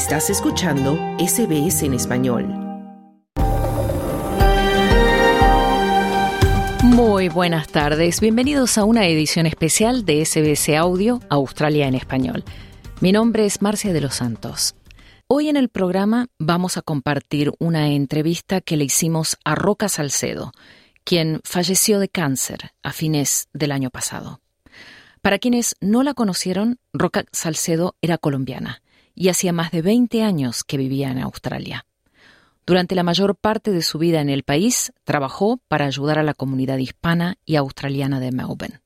Estás escuchando SBS en español. Muy buenas tardes, bienvenidos a una edición especial de SBS Audio Australia en español. Mi nombre es Marcia de los Santos. Hoy en el programa vamos a compartir una entrevista que le hicimos a Roca Salcedo, quien falleció de cáncer a fines del año pasado. Para quienes no la conocieron, Roca Salcedo era colombiana y hacía más de 20 años que vivía en Australia. Durante la mayor parte de su vida en el país, trabajó para ayudar a la comunidad hispana y australiana de Melbourne.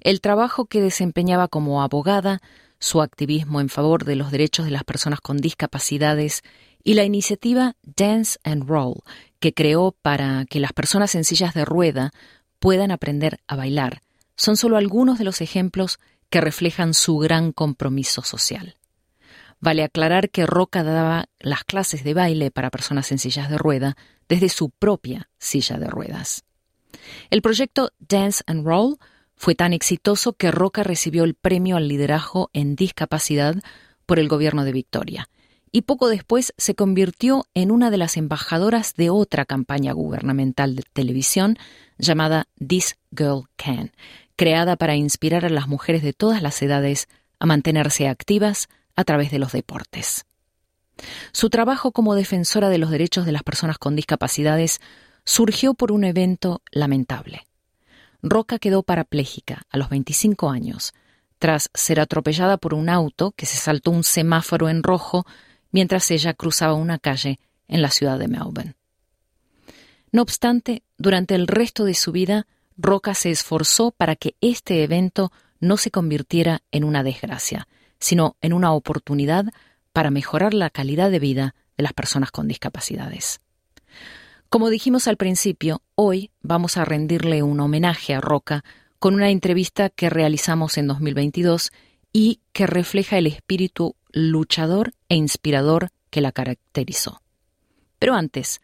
El trabajo que desempeñaba como abogada, su activismo en favor de los derechos de las personas con discapacidades y la iniciativa Dance and Roll, que creó para que las personas en sillas de rueda puedan aprender a bailar, son solo algunos de los ejemplos que reflejan su gran compromiso social. Vale aclarar que Roca daba las clases de baile para personas en sillas de rueda desde su propia silla de ruedas. El proyecto Dance and Roll fue tan exitoso que Roca recibió el premio al liderazgo en discapacidad por el gobierno de Victoria y poco después se convirtió en una de las embajadoras de otra campaña gubernamental de televisión llamada This Girl Can, creada para inspirar a las mujeres de todas las edades a mantenerse activas a través de los deportes. Su trabajo como defensora de los derechos de las personas con discapacidades surgió por un evento lamentable. Roca quedó parapléjica a los 25 años, tras ser atropellada por un auto que se saltó un semáforo en rojo mientras ella cruzaba una calle en la ciudad de Melbourne. No obstante, durante el resto de su vida, Roca se esforzó para que este evento no se convirtiera en una desgracia, sino en una oportunidad para mejorar la calidad de vida de las personas con discapacidades. Como dijimos al principio, hoy vamos a rendirle un homenaje a Roca con una entrevista que realizamos en 2022 y que refleja el espíritu luchador e inspirador que la caracterizó. Pero antes,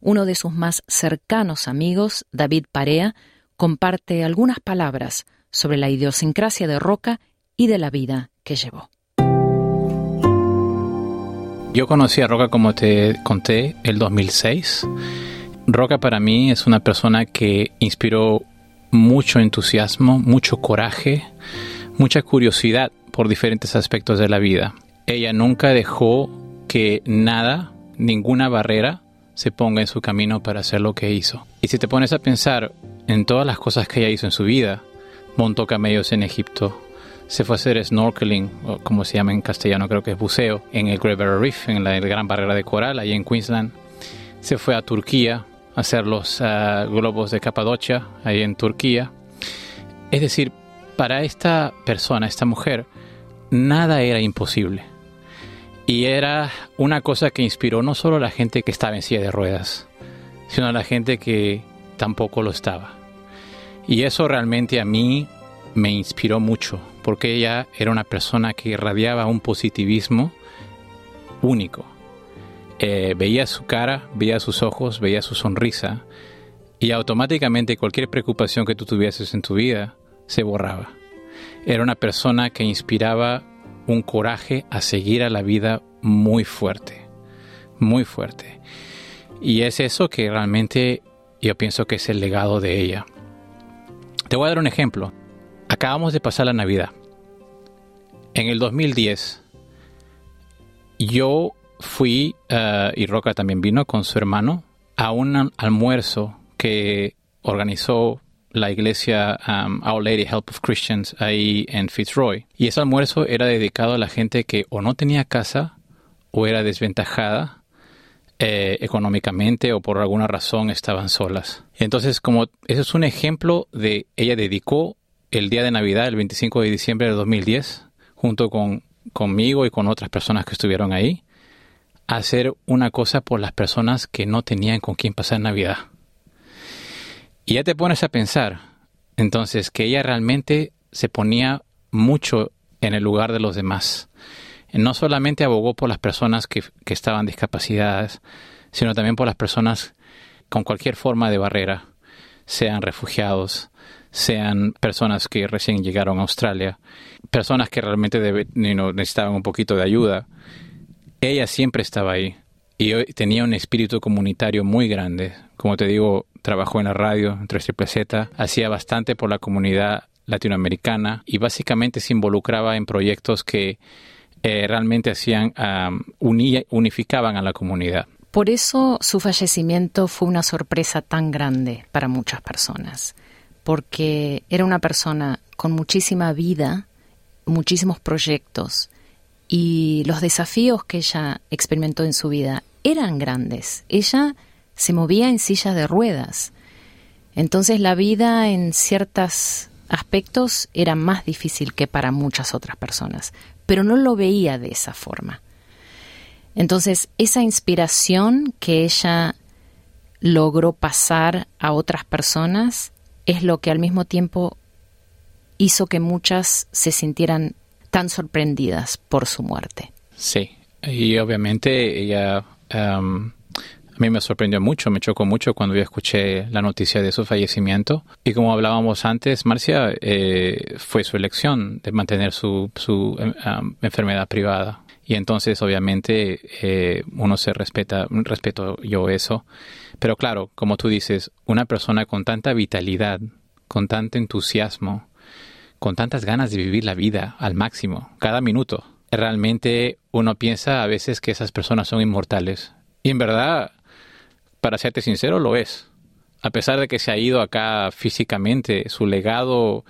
uno de sus más cercanos amigos, David Parea, comparte algunas palabras sobre la idiosincrasia de Roca y de la vida que llevó. Yo conocí a Roca como te conté el 2006. Roca para mí es una persona que inspiró mucho entusiasmo, mucho coraje, mucha curiosidad por diferentes aspectos de la vida. Ella nunca dejó que nada, ninguna barrera, se ponga en su camino para hacer lo que hizo. Y si te pones a pensar en todas las cosas que ella hizo en su vida, montó camellos en Egipto, se fue a hacer snorkeling, o como se llama en castellano, creo que es buceo, en el Great Barrier Reef, en la gran barrera de coral, ahí en Queensland. Se fue a Turquía a hacer los ah, globos de Capadocia, ahí en Turquía. Es decir, para esta persona, esta mujer, nada era imposible. Y era una cosa que inspiró no solo a la gente que estaba en silla de ruedas, sino a la gente que tampoco lo estaba. Y eso realmente a mí me inspiró mucho, porque ella era una persona que irradiaba un positivismo único. Eh, veía su cara, veía sus ojos, veía su sonrisa, y automáticamente cualquier preocupación que tú tuvieses en tu vida se borraba. Era una persona que inspiraba un coraje a seguir a la vida muy fuerte, muy fuerte. Y es eso que realmente yo pienso que es el legado de ella. Te voy a dar un ejemplo. Acabamos de pasar la Navidad. En el 2010, yo fui, eh, y Roca también vino con su hermano, a un almuerzo que organizó la iglesia um, Our Lady Help of Christians ahí en Fitzroy. Y ese almuerzo era dedicado a la gente que o no tenía casa o era desventajada eh, económicamente o por alguna razón estaban solas. Entonces, como ese es un ejemplo de, ella dedicó el día de Navidad, el 25 de diciembre de 2010, junto con conmigo y con otras personas que estuvieron ahí, hacer una cosa por las personas que no tenían con quién pasar Navidad. Y ya te pones a pensar, entonces, que ella realmente se ponía mucho en el lugar de los demás no solamente abogó por las personas que, estaban discapacitadas, sino también por las personas con cualquier forma de barrera, sean refugiados, sean personas que recién llegaron a Australia, personas que realmente necesitaban un poquito de ayuda. ella siempre estaba ahí y tenía un espíritu comunitario muy grande. Como te digo, trabajó en la radio, en Triple Z, hacía bastante por la comunidad latinoamericana y básicamente se involucraba en proyectos que eh, realmente hacían, unificaban a la comunidad. Por eso su fallecimiento fue una sorpresa tan grande para muchas personas, porque era una persona con muchísima vida, muchísimos proyectos, y los desafíos que ella experimentó en su vida eran grandes. Ella se movía en silla de ruedas. Entonces la vida en ciertos aspectos era más difícil que para muchas otras personas, pero no lo veía de esa forma. Entonces esa inspiración que ella logró pasar a otras personas es lo que al mismo tiempo hizo que muchas se sintieran tan sorprendidas por su muerte. Sí, y obviamente ella um, a mí me sorprendió mucho, me chocó mucho cuando yo escuché la noticia de su fallecimiento. Y como hablábamos antes, Marcia, eh, fue su elección de mantener su, su um, enfermedad privada. Y entonces, obviamente, eh, uno se respeta, respeto yo eso. Pero claro, como tú dices, una persona con tanta vitalidad, con tanto entusiasmo, con tantas ganas de vivir la vida al máximo, cada minuto. Realmente uno piensa a veces que esas personas son inmortales. Y en verdad, para serte sincero, lo es. A pesar de que se ha ido acá físicamente, su legado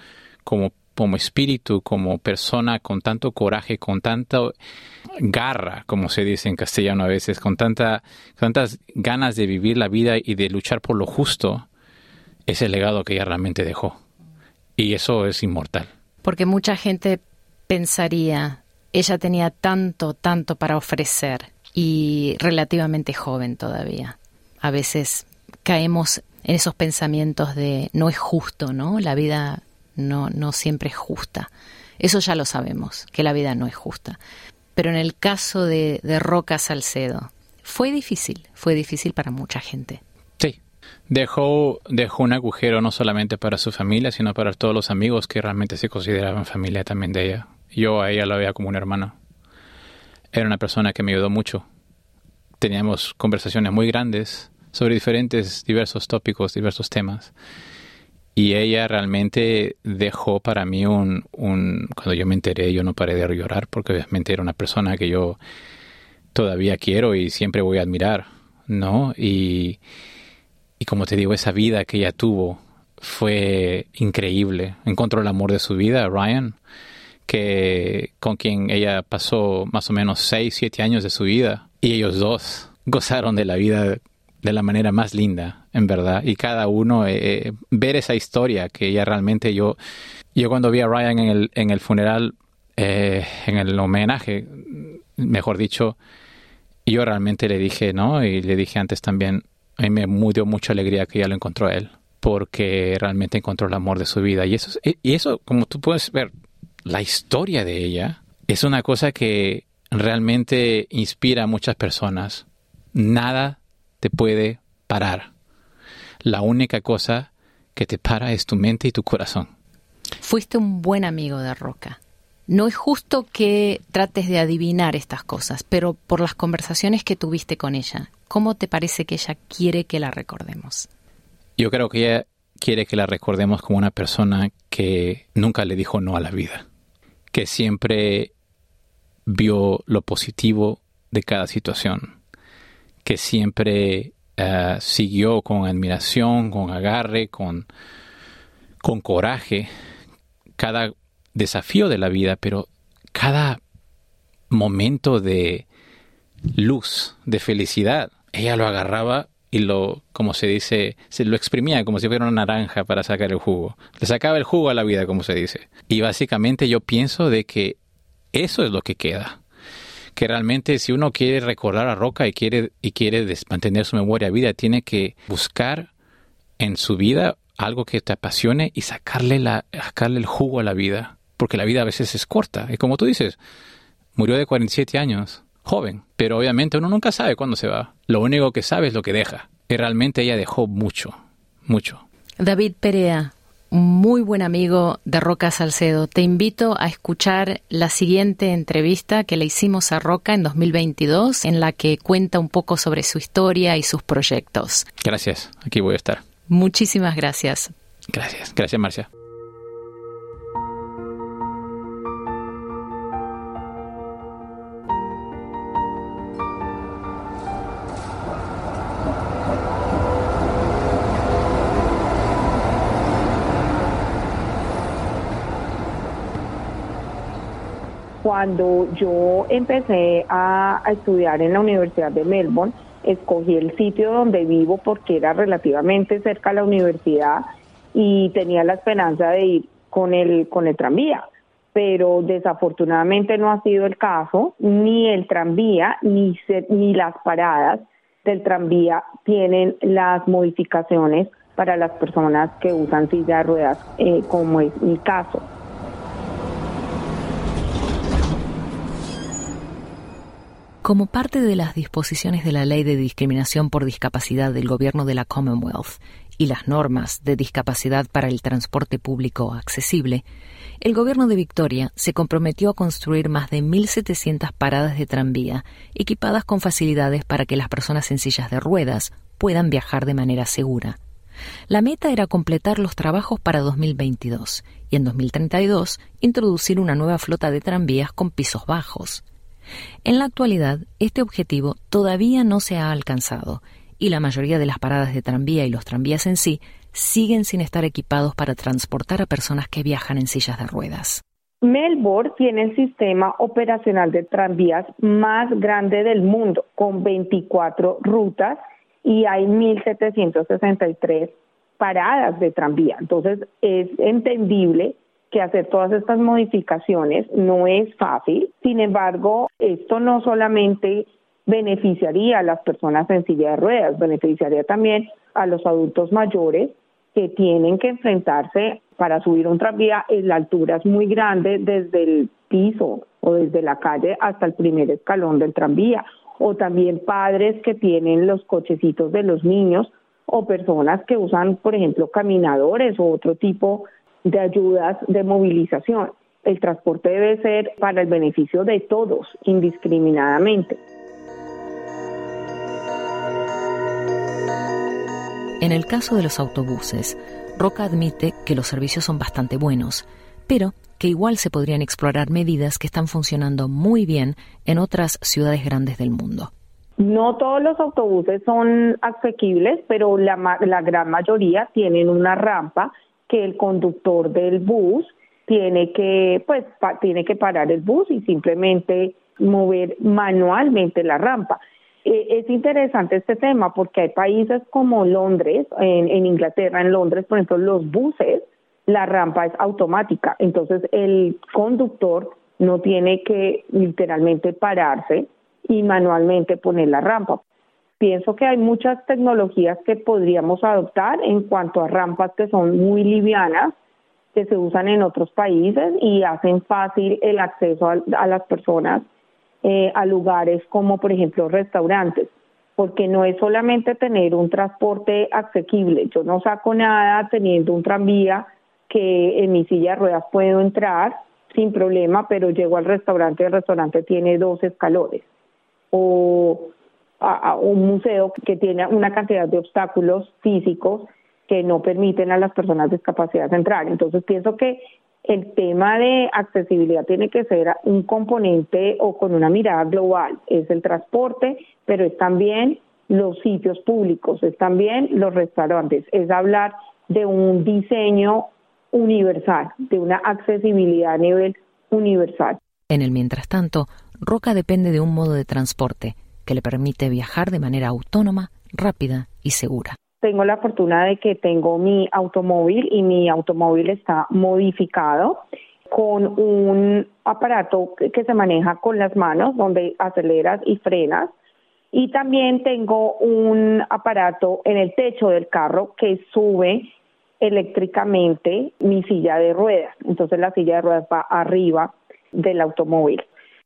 como, como espíritu, como persona con tanto coraje, con tanta garra, como se dice en castellano a veces, con tanta, tantas ganas de vivir la vida y de luchar por lo justo, es el legado que ella realmente dejó. Y eso es inmortal. Porque mucha gente pensaría, ella tenía tanto, tanto para ofrecer y relativamente joven todavía. A veces caemos en esos pensamientos de no es justo, ¿no? La vida no, no siempre es justa. Eso ya lo sabemos, que la vida no es justa. Pero en el caso de, de Roca Salcedo, fue difícil, fue difícil para mucha gente. Dejó, dejó un agujero no solamente para su familia, sino para todos los amigos que realmente se consideraban familia también de ella. Yo a ella la veía como una hermana. Era una persona que me ayudó mucho. Teníamos conversaciones muy grandes sobre diferentes, diversos tópicos, diversos temas. Y ella realmente dejó para mí un, un... Cuando yo me enteré, yo no paré de llorar porque obviamente era una persona que yo todavía quiero y siempre voy a admirar, ¿no? Y y como te digo, esa vida que ella tuvo fue increíble. Encontró el amor de su vida, Ryan, que con quien ella pasó más o menos 6, 7 años de su vida. Y ellos dos gozaron de la vida de la manera más linda, en verdad. Y cada uno, eh, eh, ver esa historia que ella realmente yo, yo cuando vi a Ryan en el, en el funeral, eh, en el homenaje, mejor dicho, yo realmente le dije, ¿no? Y le dije antes también, a mí me dio mucha alegría que ya lo encontró él, porque realmente encontró el amor de su vida. Y eso, y eso, como tú puedes ver, la historia de ella es una cosa que realmente inspira a muchas personas. Nada te puede parar. La única cosa que te para es tu mente y tu corazón. Fuiste un buen amigo de Roca. No es justo que trates de adivinar estas cosas, pero por las conversaciones que tuviste con ella, ¿cómo te parece que ella quiere que la recordemos? Yo creo que ella quiere que la recordemos como una persona que nunca le dijo no a la vida, que siempre vio lo positivo de cada situación, que siempre eh, siguió con admiración, con agarre, con, con coraje cada desafío de la vida, pero cada momento de luz, de felicidad, ella lo agarraba y lo, como se dice, se lo exprimía como si fuera una naranja para sacar el jugo. Le sacaba el jugo a la vida, como se dice. Y básicamente yo pienso de que eso es lo que queda. Que realmente si uno quiere recordar a Roca y quiere, y quiere mantener su memoria vida, tiene que buscar en su vida algo que te apasione y sacarle, la, sacarle el jugo a la vida porque la vida a veces es corta. Y como tú dices, murió de 47 años, joven, pero obviamente uno nunca sabe cuándo se va. Lo único que sabe es lo que deja. Y realmente ella dejó mucho, mucho. David Perea, muy buen amigo de Roca Salcedo. Te invito a escuchar la siguiente entrevista que le hicimos a Roca en 2022, en la que cuenta un poco sobre su historia y sus proyectos. Gracias, aquí voy a estar. Muchísimas gracias. Gracias, gracias Marcia. Cuando yo empecé a, estudiar en la Universidad de Melbourne, escogí el sitio donde vivo porque era relativamente cerca a la universidad y tenía la esperanza de ir con el, con el tranvía. Pero desafortunadamente no ha sido el caso, ni el tranvía ni, ni las paradas del tranvía tienen las modificaciones para las personas que usan silla de ruedas, eh, como es mi caso. Como parte de las disposiciones de la Ley de Discriminación por Discapacidad del Gobierno de la Commonwealth y las normas de discapacidad para el transporte público accesible, el Gobierno de Victoria se comprometió a construir más de 1.700 paradas de tranvía equipadas con facilidades para que las personas en sillas de ruedas puedan viajar de manera segura. La meta era completar los trabajos para 2022 y en 2032 introducir una nueva flota de tranvías con pisos bajos. En la actualidad, este objetivo todavía no se ha alcanzado y la mayoría de las paradas de tranvía y los tranvías en sí siguen sin estar equipados para transportar a personas que viajan en sillas de ruedas. Melbourne tiene el sistema operacional de tranvías más grande del mundo, con 24 rutas y hay 1.763 paradas de tranvía. Entonces, es entendible que hacer todas estas modificaciones no es fácil. Sin embargo, esto no solamente beneficiaría a las personas en silla de ruedas, beneficiaría también a los adultos mayores que tienen que enfrentarse para subir un tranvía, la altura es muy grande desde el piso o desde la calle hasta el primer escalón del tranvía, o también padres que tienen los cochecitos de los niños o personas que usan, por ejemplo, caminadores o otro tipo de ayudas de movilización. El transporte debe ser para el beneficio de todos, indiscriminadamente. En el caso de los autobuses, Roca admite que los servicios son bastante buenos, pero que igual se podrían explorar medidas que están funcionando muy bien en otras ciudades grandes del mundo. No todos los autobuses son asequibles, pero la, la gran mayoría tienen una rampa que el conductor del bus tiene que, pues, tiene que parar el bus y simplemente mover manualmente la rampa. Eh, es interesante este tema porque hay países como Londres, en, en Inglaterra, en Londres, por ejemplo, los buses, la rampa es automática, entonces el conductor no tiene que literalmente pararse y manualmente poner la rampa pienso que hay muchas tecnologías que podríamos adoptar en cuanto a rampas que son muy livianas, que se usan en otros países y hacen fácil el acceso a, las personas eh, a lugares como, por ejemplo, restaurantes, porque no es solamente tener un transporte asequible. Yo no saco nada teniendo un tranvía que en mi silla de ruedas puedo entrar sin problema, pero llego al restaurante y el restaurante tiene dos escalones. O a, un museo que tiene una cantidad de obstáculos físicos que no permiten a las personas discapacitadas entrar. Entonces pienso que el tema de accesibilidad tiene que ser un componente o con una mirada global. Es el transporte, pero es también los sitios públicos, es también los restaurantes, es hablar de un diseño universal, de una accesibilidad a nivel universal. En el mientras tanto, Roca depende de un modo de transporte que le permite viajar de manera autónoma, rápida y segura. Tengo la fortuna de que tengo mi automóvil y mi automóvil está modificado con un aparato que se maneja con las manos donde aceleras y frenas y también tengo un aparato en el techo del carro que sube eléctricamente mi silla de ruedas. Entonces la silla de ruedas va arriba del automóvil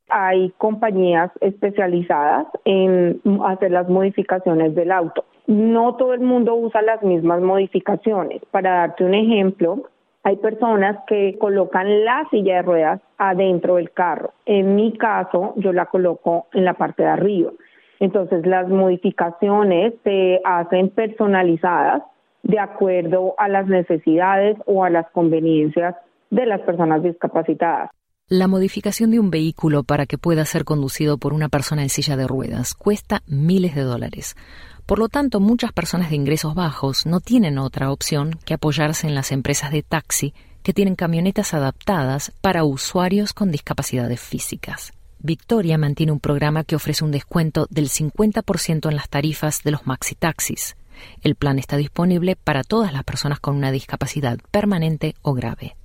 hay compañías especializadas en hacer las modificaciones del auto. No todo el mundo usa las mismas modificaciones. Para darte un ejemplo, Hay personas que colocan la silla de ruedas adentro del carro. En mi caso, yo la coloco en la parte de arriba. Entonces, las modificaciones se hacen personalizadas de acuerdo a las necesidades o a las conveniencias de las personas discapacitadas. La modificación de un vehículo para que pueda ser conducido por una persona en silla de ruedas cuesta miles de dólares. Por lo tanto, muchas personas de ingresos bajos no tienen otra opción que apoyarse en las empresas de taxi que tienen camionetas adaptadas para usuarios con discapacidades físicas. Victoria mantiene un programa que ofrece un descuento del 50% en las tarifas de los maxi taxis. El plan está disponible para todas las personas con una discapacidad permanente o grave.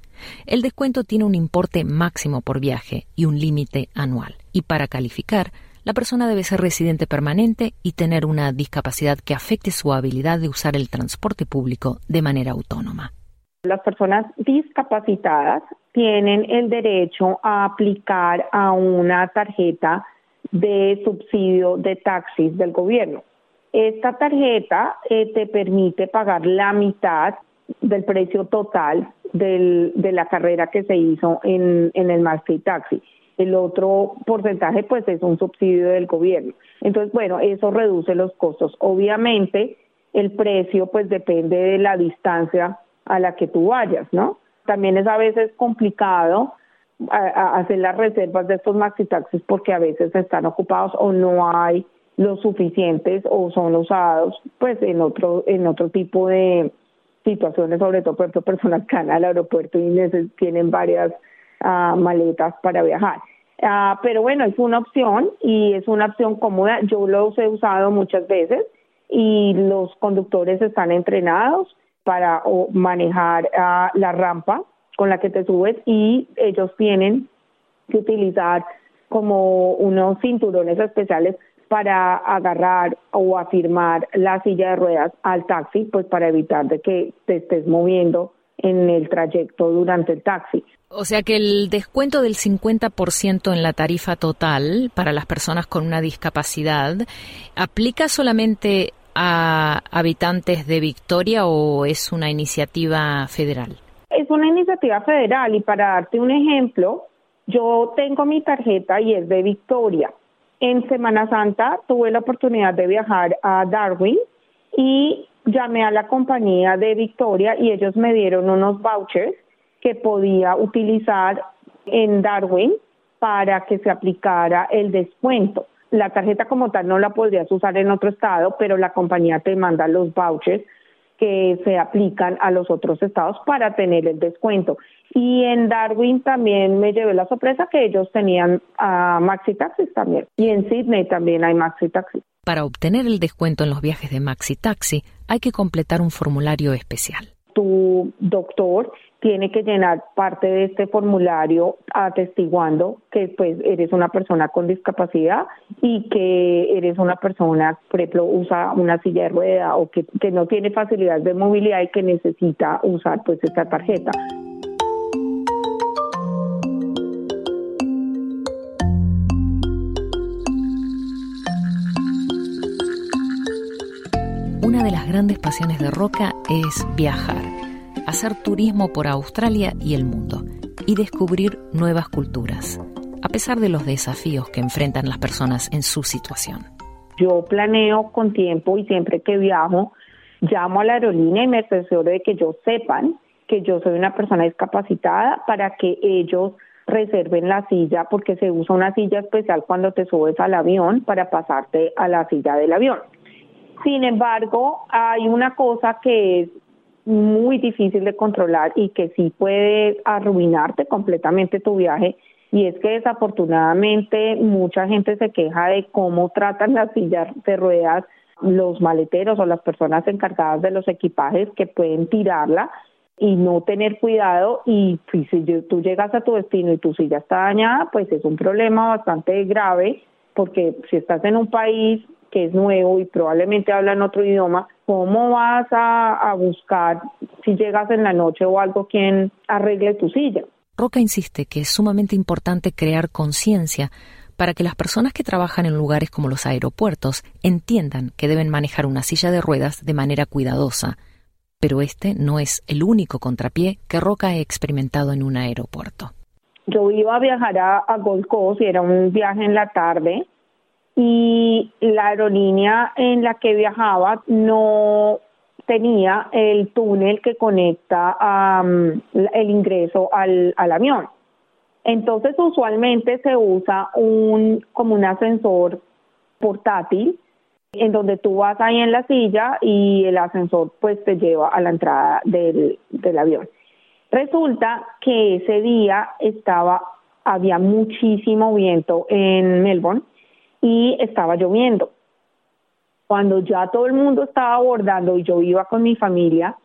El descuento tiene un importe máximo por viaje y un límite anual. Y para calificar, la persona debe ser residente permanente y tener una discapacidad que afecte su habilidad de usar el transporte público de manera autónoma. Las personas discapacitadas tienen el derecho a aplicar a una tarjeta de subsidio de taxis del gobierno. Esta tarjeta eh, te permite pagar la mitad del precio total de la carrera que se hizo en, en el Maxi Taxi. El otro porcentaje pues es un subsidio del gobierno. Entonces, bueno, eso reduce los costos. Obviamente, el precio pues depende de la distancia a la que tú vayas, ¿no? También es a veces complicado hacer las reservas de estos maxi taxis porque a veces están ocupados o no hay los suficientes o son usados pues en otro en otro tipo de situaciones, sobre todo por ejemplo personas que van al aeropuerto y tienen varias uh, maletas para viajar. Uh, pero bueno, es una opción y es una opción cómoda. Yo los he usado muchas veces y los conductores están entrenados para manejar uh, la rampa con la que te subes y ellos tienen que utilizar como unos cinturones especiales para agarrar o afirmar la silla de ruedas al taxi, pues para evitar de que te estés moviendo en el trayecto durante el taxi. O sea que el descuento del 50% en la tarifa total para las personas con una discapacidad aplica solamente a habitantes de Victoria o es una iniciativa federal? Es una iniciativa federal y para darte un ejemplo, yo tengo mi tarjeta y es de Victoria. En Semana Santa tuve la oportunidad de viajar a Darwin y llamé a la compañía de Victoria y ellos me dieron unos vouchers que podía utilizar en Darwin para que se aplicara el descuento. La tarjeta como tal no la podrías usar en otro estado, pero la compañía te manda los vouchers que se aplican a los otros estados para tener el descuento. Y en Darwin también me llevé la sorpresa que ellos tenían uh, maxi taxis también. Y en Sydney también hay maxi taxis. Para obtener el descuento en los viajes de maxi taxi hay que completar un formulario especial. Tu doctor tiene que llenar parte de este formulario atestiguando que pues eres una persona con discapacidad y que eres una persona, por ejemplo, usa una silla de rueda o que, que no tiene facilidad de movilidad y que necesita usar pues esta tarjeta. Una de las grandes pasiones de Roca es viajar hacer turismo por Australia y el mundo y descubrir nuevas culturas, a pesar de los desafíos que enfrentan las personas en su situación. Yo planeo con tiempo y siempre que viajo, llamo a la aerolínea y me asesoro de que ellos sepan que yo soy una persona discapacitada para que ellos reserven la silla porque se usa una silla especial cuando te subes al avión para pasarte a la silla del avión. Sin embargo, hay una cosa que es muy difícil de controlar y que sí puede arruinarte completamente tu viaje y es que desafortunadamente mucha gente se queja de cómo tratan las sillas de ruedas los maleteros o las personas encargadas de los equipajes que pueden tirarla y no tener cuidado y si tú llegas a tu destino y tu silla está dañada, pues es un problema bastante grave porque si estás en un país que es nuevo y probablemente habla en otro idioma, ¿cómo vas a, buscar si llegas en la noche o algo quien arregle tu silla? Roca insiste que es sumamente importante crear conciencia para que las personas que trabajan en lugares como los aeropuertos entiendan que deben manejar una silla de ruedas de manera cuidadosa, pero este no es el único contrapié que Roca ha experimentado en un aeropuerto. Yo iba a viajar a, a Gold Coast y era un viaje en la tarde y la aerolínea en la que viajaba no tenía el túnel que conecta el ingreso al, al avión. Entonces usualmente se usa un como un ascensor portátil en donde tú vas ahí en la silla y el ascensor pues te lleva a la entrada del, del avión. Resulta que ese día estaba, había muchísimo viento en Melbourne y estaba lloviendo. Cuando ya todo el mundo estaba abordando y yo iba con mi familia,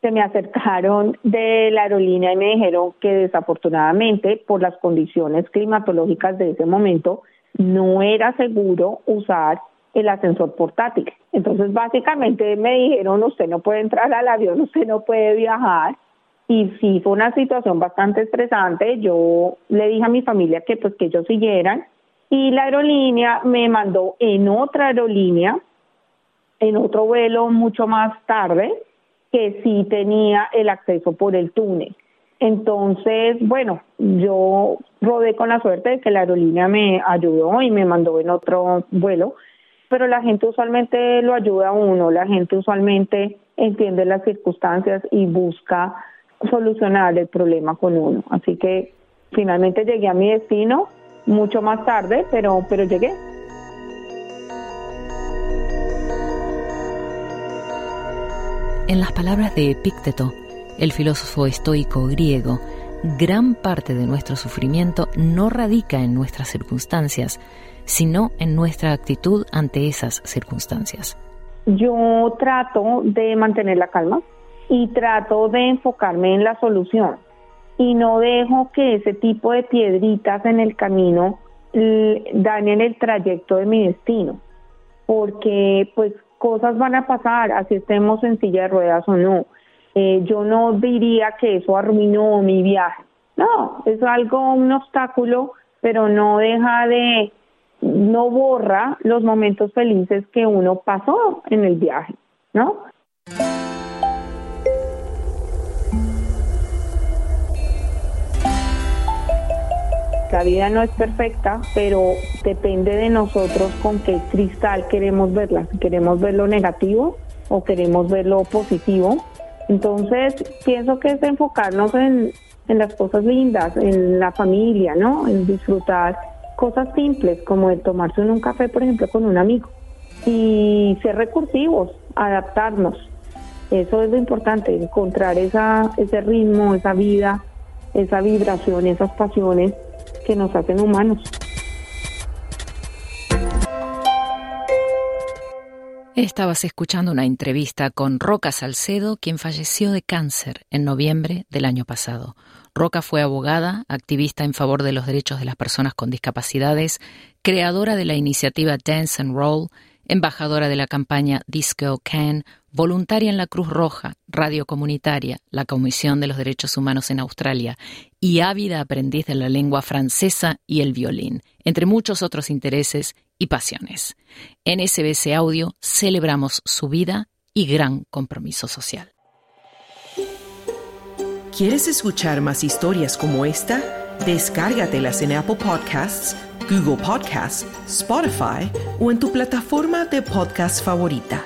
se me acercaron de la aerolínea y me dijeron que desafortunadamente por las condiciones climatológicas de ese momento no era seguro usar el ascensor portátil. Entonces básicamente me dijeron usted no puede entrar al avión, usted no puede viajar y sí fue una situación bastante estresante. Yo le dije a mi familia que pues que ellos siguieran y la aerolínea me mandó en otra aerolínea, en otro vuelo mucho más tarde, que sí tenía el acceso por el túnel. Entonces, bueno, yo rodé con la suerte de que la aerolínea me ayudó y me mandó en otro vuelo, pero la gente usualmente lo ayuda a uno, la gente usualmente entiende las circunstancias y busca solucionar el problema con uno. Así que finalmente llegué a mi destino mucho más tarde, pero, pero llegué. En las palabras de Epícteto, el filósofo estoico griego, gran parte de nuestro sufrimiento no radica en nuestras circunstancias, sino en nuestra actitud ante esas circunstancias. Yo trato de mantener la calma y trato de enfocarme en la solución y no dejo que ese tipo de piedritas en el camino dañen el trayecto de mi destino, porque pues cosas van a pasar, así estemos en silla de ruedas o no. Eh, yo no diría que eso arruinó mi viaje. No, es algo, un obstáculo, pero no deja de, no borra los momentos felices que uno pasó en el viaje, ¿no? La vida no es perfecta, pero depende de nosotros con qué cristal queremos verla. Si queremos ver lo negativo o queremos ver lo positivo. Entonces, pienso que es enfocarnos en, en las cosas lindas, en la familia, ¿no? En disfrutar cosas simples, como el tomarse un café, por ejemplo, con un amigo. Y ser recursivos, adaptarnos. Eso es lo importante, encontrar esa, ese ritmo, esa vida, esa vibración, esas pasiones que nos hacen humanos. Estabas escuchando una entrevista con Roca Salcedo, quien falleció de cáncer en noviembre del año pasado. Roca fue abogada, activista en favor de los derechos de las personas con discapacidades, creadora de la iniciativa Dance and Roll, embajadora de la campaña Disco Can, voluntaria en la Cruz Roja, radio comunitaria, la Comisión de los Derechos Humanos en Australia y ávida aprendiz de la lengua francesa y el violín, entre muchos otros intereses y pasiones. En SBC Audio celebramos su vida y gran compromiso social. ¿Quieres escuchar más historias como esta? Descárgatelas en Apple Podcasts, Google Podcasts, Spotify o en tu plataforma de podcast favorita.